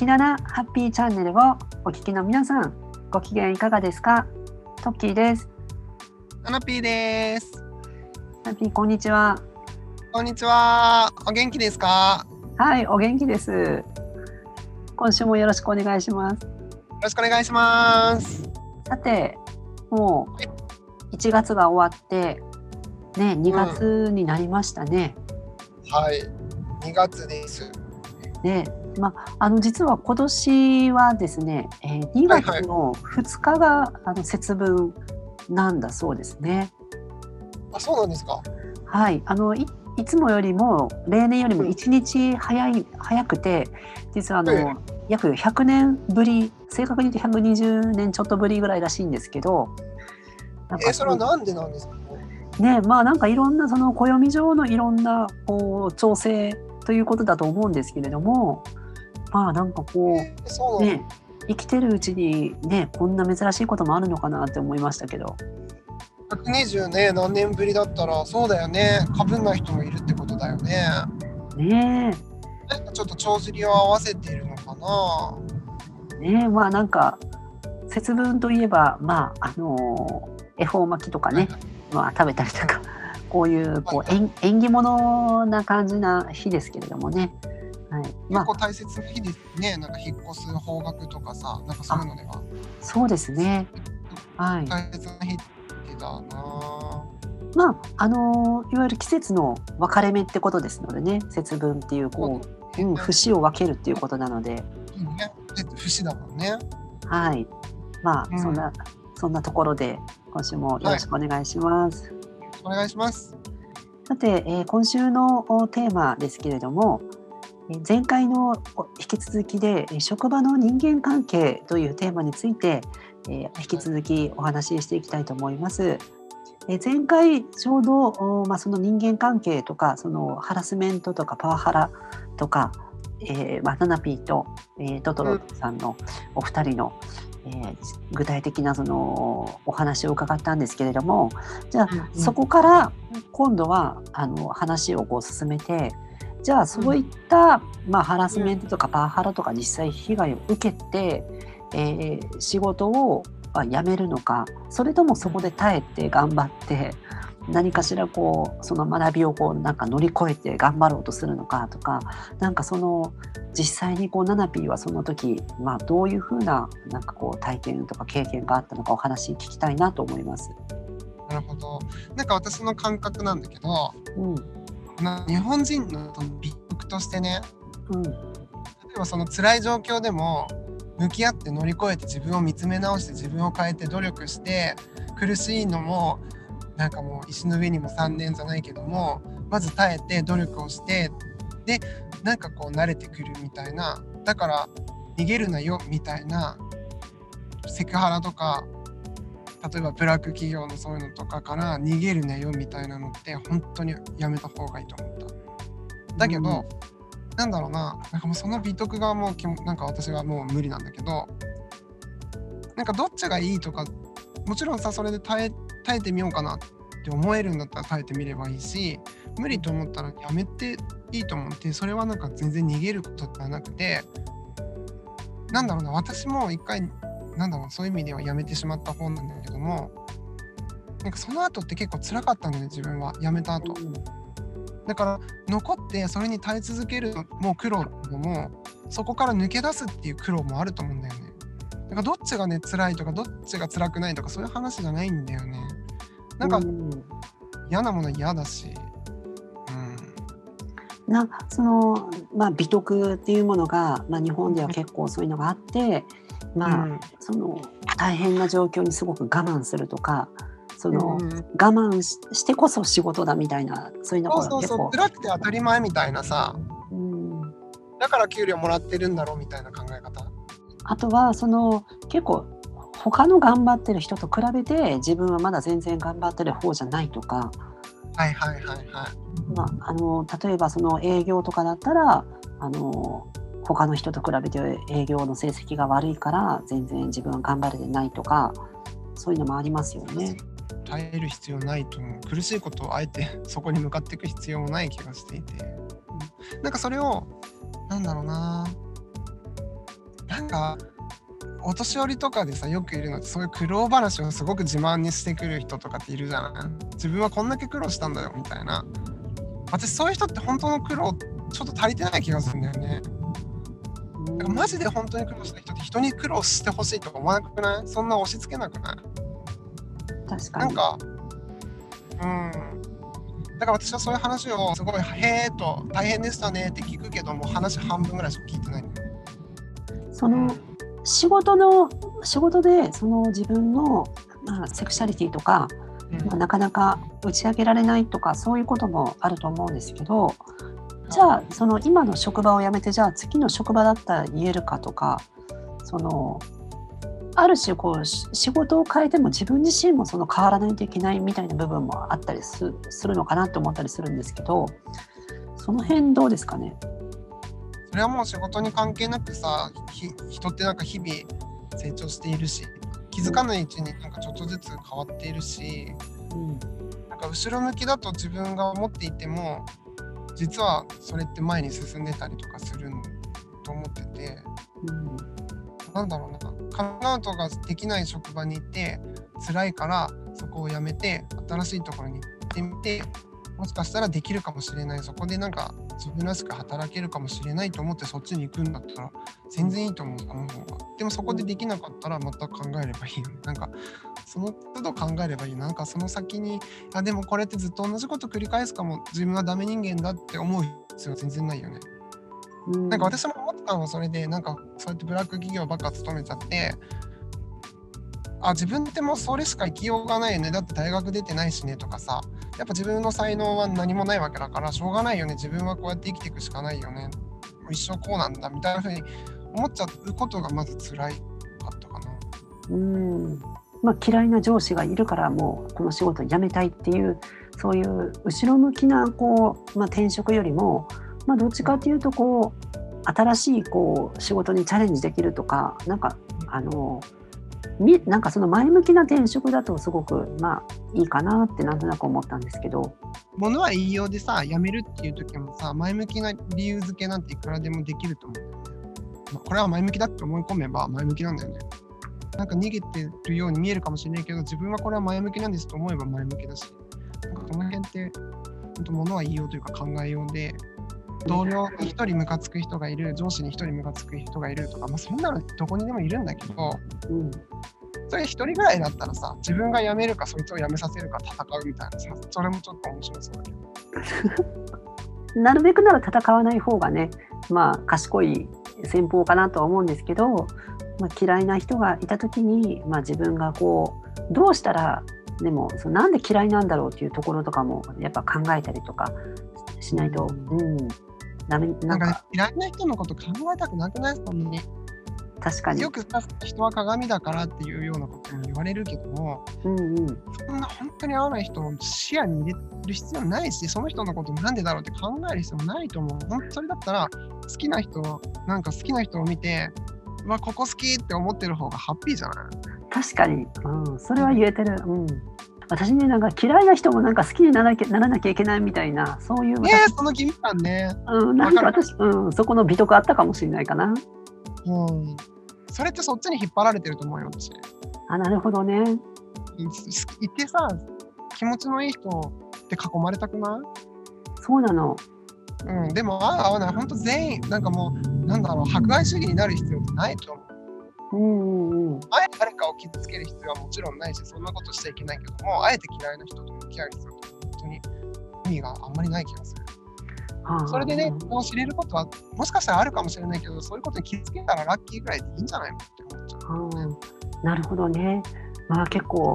きななハッピーチャンネルをお聞きの皆さん、ご機嫌いかがですか？トッキーです。アナピーです。ハッピー、こんにちは。こんにちは。お元気ですか？はい、お元気です。今週もよろしくお願いします。よろしくお願いします。さて、もう1月が終わって、ね、2月になりましたね。はい。2月です。ね、まあ、あの実は今年はですね、えー、2月の2日が、あの節分なんだそうですね。あ、そうなんですか。はい、あのいいつもよりも例年よりも1日早い、早くて実はあの、ええ約100年ぶり正確に言うと120年ちょっとぶりぐらいらしいんですけどなんえ、それはなんでなんですか？ねまあなんかいろんなその暦上のいろんなこう調整ということだと思うんですけれどもまあなんかこう。ね生きてるうちにねこんな珍しいこともあるのかなって思いましたけど120ね、何年ぶりだったら、そうだよね。かぶんない人もいるってことだよね。ねなんかちょっと帳尻を合わせているのかな。えねえまあなんか節分といえばまああの恵方巻きとかね、まあ、食べたりとかこういうこう縁縁起物な感じな日ですけれどもね、はい、まあ結構大切な日ですね。なんか引っ越す方角とかさ、なんかそういうのではそうですねはい大切な日だな。まああのいわゆる季節の分かれ目ってことですのでね節分っていうこう、うん、節を分けるっていうことなのでいいね。で節だもんね。はいまあ、うんそんなそんなところで今週もよろしくお願いします。お願いします。さて、えー今週のおテーマですけれども、えー前回のお引き続きでえー職場の人間関係というテーマについて、えー引き続きお話ししていきたいと思います。えー前回ちょうど、おまあ、その人間関係とかそのハラスメントとかパワハラとか、えーまあ、ナナピーと、えートトロさんのお二人の、えー具体的なそのお話を伺ったんですけれどもじゃあ、うんうんそこから今度はあの話をこう進めてじゃあそういった、まあ、ハラスメントとかパワハラとか実際被害を受けて、えー仕事をまあ辞めるのかそれともそこで耐えて頑張って何かしらこうその学びをこうなんか乗り越えて頑張ろうとするのかとかなんかその実際にこうナナピーはその時、まあ、どういうふうななんかこう体験とか経験があったのかお話聞きたいなと思います。なるほど。なんか私の感覚なんだけど、うんな日本人のその美徳としてね、うん。例えばその辛い状況でも向き合って乗り越えて自分を見つめ直して自分を変えて努力して苦しいのもなんかもう石の上にも3年じゃないけどもまず耐えて努力をしてでなんかこう慣れてくるみたいなだから逃げるなよみたいなセクハラとか例えばブラック企業のそういうのとかから逃げるなよみたいなのって本当にやめた方がいいと思った。だけど、うんなんだろうな、なんかもうその美徳がもうなんか私はもう無理なんだけど、なんかどっちがいいとか、もちろんさ、それで耐え耐えてみようかなって思えるんだったら耐えてみればいいし、無理と思ったらやめていいと思って、それはなんか全然逃げることではなくて、なんだろうな、私も一回、なんだろう、そういう意味ではやめてしまった方なんだけども、なんかその後って結構辛かったんだよね、自分は。やめた後。だから残ってそれに耐え続けるのも苦労のもそこから抜け出すっていう苦労もあると思うんだよね。だからどっちがね辛いとかどっちが辛くないとかそういう話じゃないんだよね。なんかうん嫌なもの嫌だし。うん。なその、まあ、美徳っていうものが、まあ、日本では結構そういうのがあって、まあうん。その大変な状況にすごく我慢するとかその、うん我慢ししてこそ仕事だみたいなそういうのそうそうそう。辛くて当たり前みたいなさ。うん。だから給料もらってるんだろうみたいな考え方？あとはその結構他の頑張ってる人と比べて自分はまだ全然頑張ってる方じゃないとか、はいはいはいはい。まあ、あの例えばその営業とかだったらあの他の人と比べて営業の成績が悪いから全然自分は頑張れてないとかそういうのもありますよね。耐える必要ないと思う。苦しいことをあえて そこに向かっていく必要もない気がしていて、うん。なんかそれをなんだろうな。なんかお年寄りとかでさよくいるのってそういう苦労話をすごく自慢にしてくる人とかっているじゃない？自分はこんだけ苦労したんだよみたいな。私そういう人って本当の苦労ちょっと足りてない気がするんだよね。マジで本当に苦労した人って人に苦労してほしいとか思わなくない？そんな押し付けなくない？確かに。なんかうん。だから私はそういう話をすごい「へえ」と「大変でしたね」って聞くけども話半分ぐらいしか聞いてないんだよその仕事の仕事でその自分の、まあ、セクシャリティとか、まあ、なかなか打ち明けられないとかそういうこともあると思うんですけどじゃあその今の職場を辞めてじゃあ次の職場だったら言えるかとかそのある種こうし仕事を変えても自分自身もその変わらないといけないみたいな部分もあったりすするのかなと思ったりするんですけどその辺どうですかね？それはもう仕事に関係なくさひ人ってなんか日々成長しているし気づかないうちになんかちょっとずつ変わっているしうん。なんか後ろ向きだと自分が思っていても実はそれって前に進んでたりとかすると思っててうんなんだろうな。カミングアウトができない職場にいて辛いからそこを辞めて新しいところに行ってみてもしかしたらできるかもしれない。そこでなんか自分らしく働けるかもしれないと思ってそっちに行くんだったら全然いいと思うその方がでもそこでできなかったらまた考えればいいよ なんかその都度考えればいいなんかその先にあでもこれってずっと同じこと繰り返すかも。自分はダメ人間だって思う必要は全然ないよね。うん。なんか私も思ったのはそれでなんかそうやってブラック企業ばっか勤めちゃってあ自分ってもうそれしか生きようがないよね。だって大学出てないしねとかさやっぱ自分の才能は何もないわけだからしょうがないよね。自分はこうやって生きていくしかないよね。一生こうなんだ。みたいな風に思っちゃうことがまず辛いかったかな。うん。まあ、嫌いな上司がいるからもうこの仕事辞めたいっていうそういう後ろ向きなこう、まあ、転職よりも、まあ、どっちかっていうとこう新しいこう仕事にチャレンジできるとかなんかあのなんかその前向きな転職だとすごくまあいいかなってなんとなく思ったんですけど。ものは言いようでさ辞めるっていう時もさ前向きな理由付けなんていくらでもできると思う。まあこれは前向きだって思い込めば前向きなんだよね。なんか逃げてるように見えるかもしれないけど自分はこれは前向きなんですと思えば前向きだしなんかこの辺って本当ものは言いようというか考えようで同僚に一人ムカつく人がいる上司に一人ムカつく人がいるとか、まあ、そんなのどこにでもいるんだけどうん。それ一人ぐらいだったらさ自分が辞めるかそいつを辞めさせるか戦うみたいなさそれもちょっと面白そうだけど。なるべくなら戦わない方がね、まあ、賢い戦法かなとは思うんですけど、まあ、嫌いな人がいた時に、まあ、自分がこうどうしたらでもそのなんで嫌いなんだろうっていうところとかもやっぱ考えたりとかしないと、うん、ダメななんんかか嫌いな人のこと考えたくなくない？そんなに確かに。よ、くさ人は鏡だからっていうようなことも言われるけどもうんうん、そんな本当に合わない人を視野に入れる必要ないしその人のことなんでだろうって考える必要もないと思う。本当それだったら好きな人なんか好きな人を見てうわここ好きって思ってる方がハッピーじゃない？確かに、うん、それは言えてる、うん、私ねなんか嫌いな人もなんか好きにならなきゃならなきゃいけないみたいなそういうねえその気味感ねうん、なんか私、うん、そこの美徳あったかもしれないかな。うんそれってそっちに引っ張られてると思うよ私あ、なるほどね。いてさ気持ちのいい人って囲まれたくない？そうなの。うん、でも合う合わない、本当全員、なんかもう、なんだろう、迫害主義になる必要ってないと思う。うんうんうん。あえて誰かを傷つける必要はもちろんないし、そんなことしちゃいけないけども、あえて嫌いな人と向き合う必要って本当に意味があんまりない気がする。はあそれでね、もう知れることは、もしかしたらあるかもしれないけど、そういうことに気づけたらラッキーぐらいでいいんじゃないのって思っちゃう。うんなるほどね。まあ結構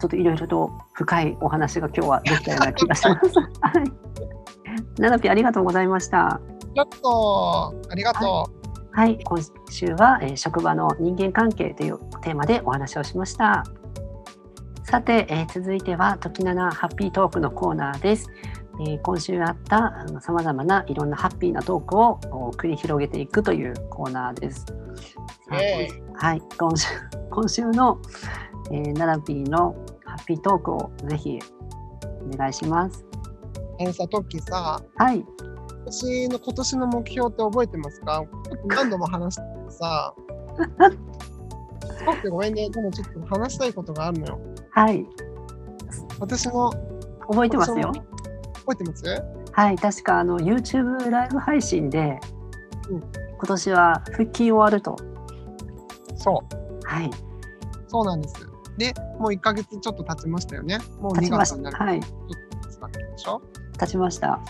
ちょっといろいろと深いお話が今日はできたような気がします。はい。ナナピありがとうございました。ちょっと、ありがとう。はい、今週は、えー職場の人間関係というテーマでお話をしました。さて、えー続いては時七ハッピートークのコーナーです。えー今週あったさまざまないろんなハッピーなトークをお繰り広げていくというコーナーです。さあイエはい、今週今週の、えー、ナラピーのハッピートークをぜひお願いします。あのさ、トッキーさ、はい、私の今年の目標って覚えてますか？何度も話しててさ、すごくごめんね。でもちょっと話したいことがあるのよ。はい、私の、覚えてますよ。覚えてます？はい、確かあの YouTube ライブ配信で、うん今年は復帰終わると。そう。はい、そうなんです。で、もう1ヶ月ちょっと経ちましたよね。もう2立ちまし月になる。はい、ちょっとでしょ？立ちました。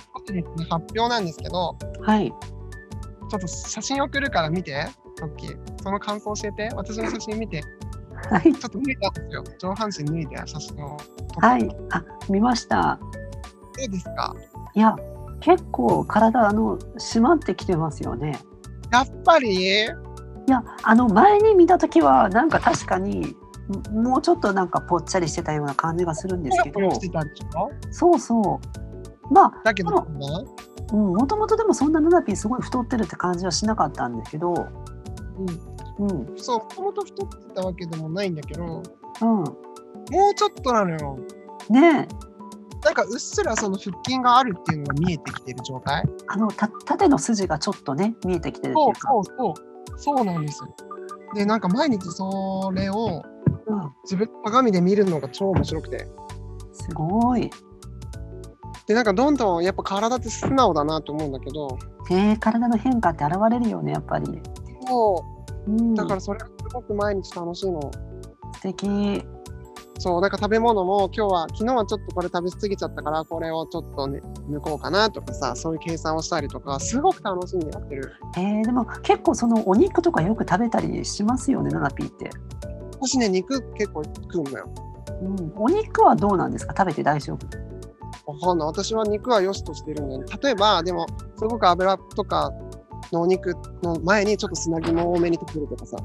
発表なんですけど、はい、ちょっと写真送るから見て、トッキー。その感想教えて。私の写真見て。はい、ちょっと脱いだんですよ。上半身脱いで写真を。はい、あ、見ました。どうですか？いや、結構体あの締まってきてますよね。やっぱり？いや、あの前に見た時はなんか確かにんもうちょっとなんかぽっちゃりしてたような感じがするんですけどそうそうまあだけど、でうんもともとでもそんなナナピーすごい太ってるって感じはしなかったんですけどうんうんそう、もともと太ってたわけでもないんだけど、もうんうちょっとなのよ。ねえなんかうっすらその腹筋があるっていうのが見えてきてる状態。あのた縦の筋がちょっとね見えてきてるそいうそうそう。そうなんですよ。で、なんか毎日それをうん、自分の鏡で見るのが超面白くて。すごいで、なんかどんどんやっぱ体って素直だなと思うんだけど、ねえ体の変化って現れるよねやっぱり、そう。う、ん、だからそれがすごく毎日楽しいの。素敵。そう、なんか食べ物も今日は、昨日はちょっとこれ食べ過ぎちゃったから、これをちょっと、ね、抜こうかなとかさ、そういう計算をしたりとか、すごく楽しんでやってる。えー、でも結構そのお肉とかよく食べたりしますよねナナピーって、私ね、肉結構食うんだよ。うん、お肉はどうなんですか？食べて大丈夫？わかんない。私は肉は良しとしてるんだよね。例えば、でも、すごく油とかのお肉の前にちょっと砂肝を多めに食べるとかさ、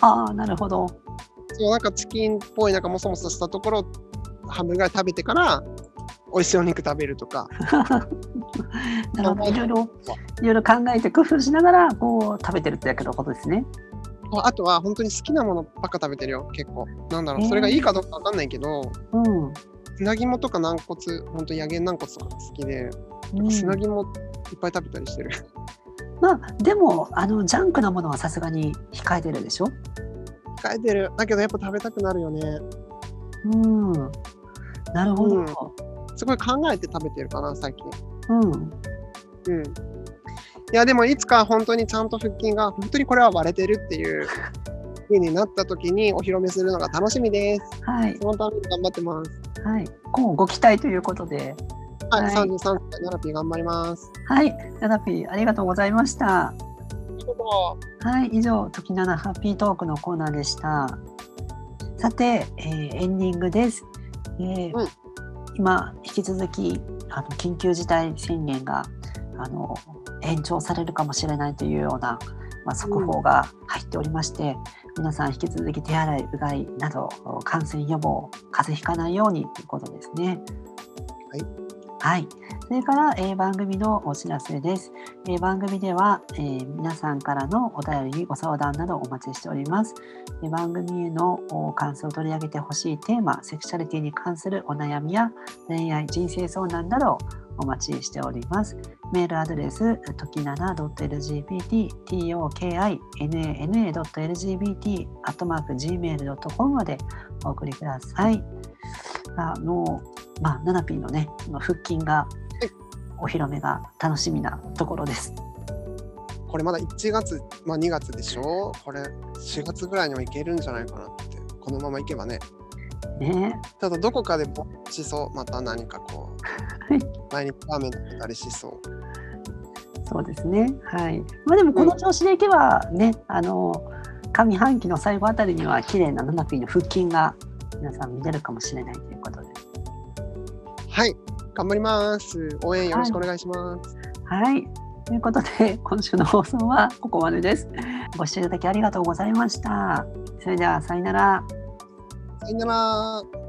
ああなるほど。そうなんかチキンっぽい、なんかもそもそしたところを半分ぐらい食べてから、美味しいお肉食べるとか。なるほど。いろいろいろいろ考えて工夫しながらこう食べてるってだけのことですね。あとは本当に好きなものばっか食べてるよ、結構。なんだろう、それがいいかどうかわかんないけど、うん、砂肝とか軟骨、本当に野源軟骨とか好きで、うん、砂肝いっぱい食べたりしてる。まあでもあのジャンクなものはさすがに控えてるでしょ？控えてる。だけどやっぱ食べたくなるよね。うんなるほど、うんすごい考えて食べてるかな、最近。うんうん。いや、でもいつか本当にちゃんと腹筋が、本当にこれは割れてるっていう 風になった時にお披露目するのが楽しみです。はいそのために頑張ってます。はいこうご期待ということではい、はい33歳、ナラピー頑張ります。はいナナピーありがとうございましたはい、以上、時七ハッピートークのコーナーでした。さて、えーエンディングです。えーうん今、引き続きあの緊急事態宣言があの延長されるかもしれないというような、まあ、速報が入っておりまして、皆さん引き続き手洗い、うがいなど感染予防、風邪ひかないようにということですね。はい。はい。それから、えー番組のお知らせです。えー番組では、えー皆さんからのお便り、ご相談などお待ちしております。えー番組へのお感想を取り上げてほしいテーマ、セクシャリティに関するお悩みや恋愛、人生相談などお待ちしております。メールアドレス、ときなな .lgbt、tokinana.lgbt、アットマーク gmail.com までお送りください。あの、まあ、ナナピーのね、腹筋がお披露目が楽しみなところです。う。これまだ1月、まあ2月でしょ？これ4月ぐらいにはいけるんじゃないかなって。このままいけばね。ね。ただどこかでぼっちそう。また何かこうはい。毎日ラーメン食べたりしそう。そうですね。はい。まあでもこの調子でいけばね、あの上半期の最後あたりには綺麗なナナピーの腹筋が皆さん見れるかもしれないということで。はい。頑張ります。応援よろしくお願いします。はい。ということで今週の放送はここまでです。ご視聴いただきありがとうございました。それではさよなら。さよなら。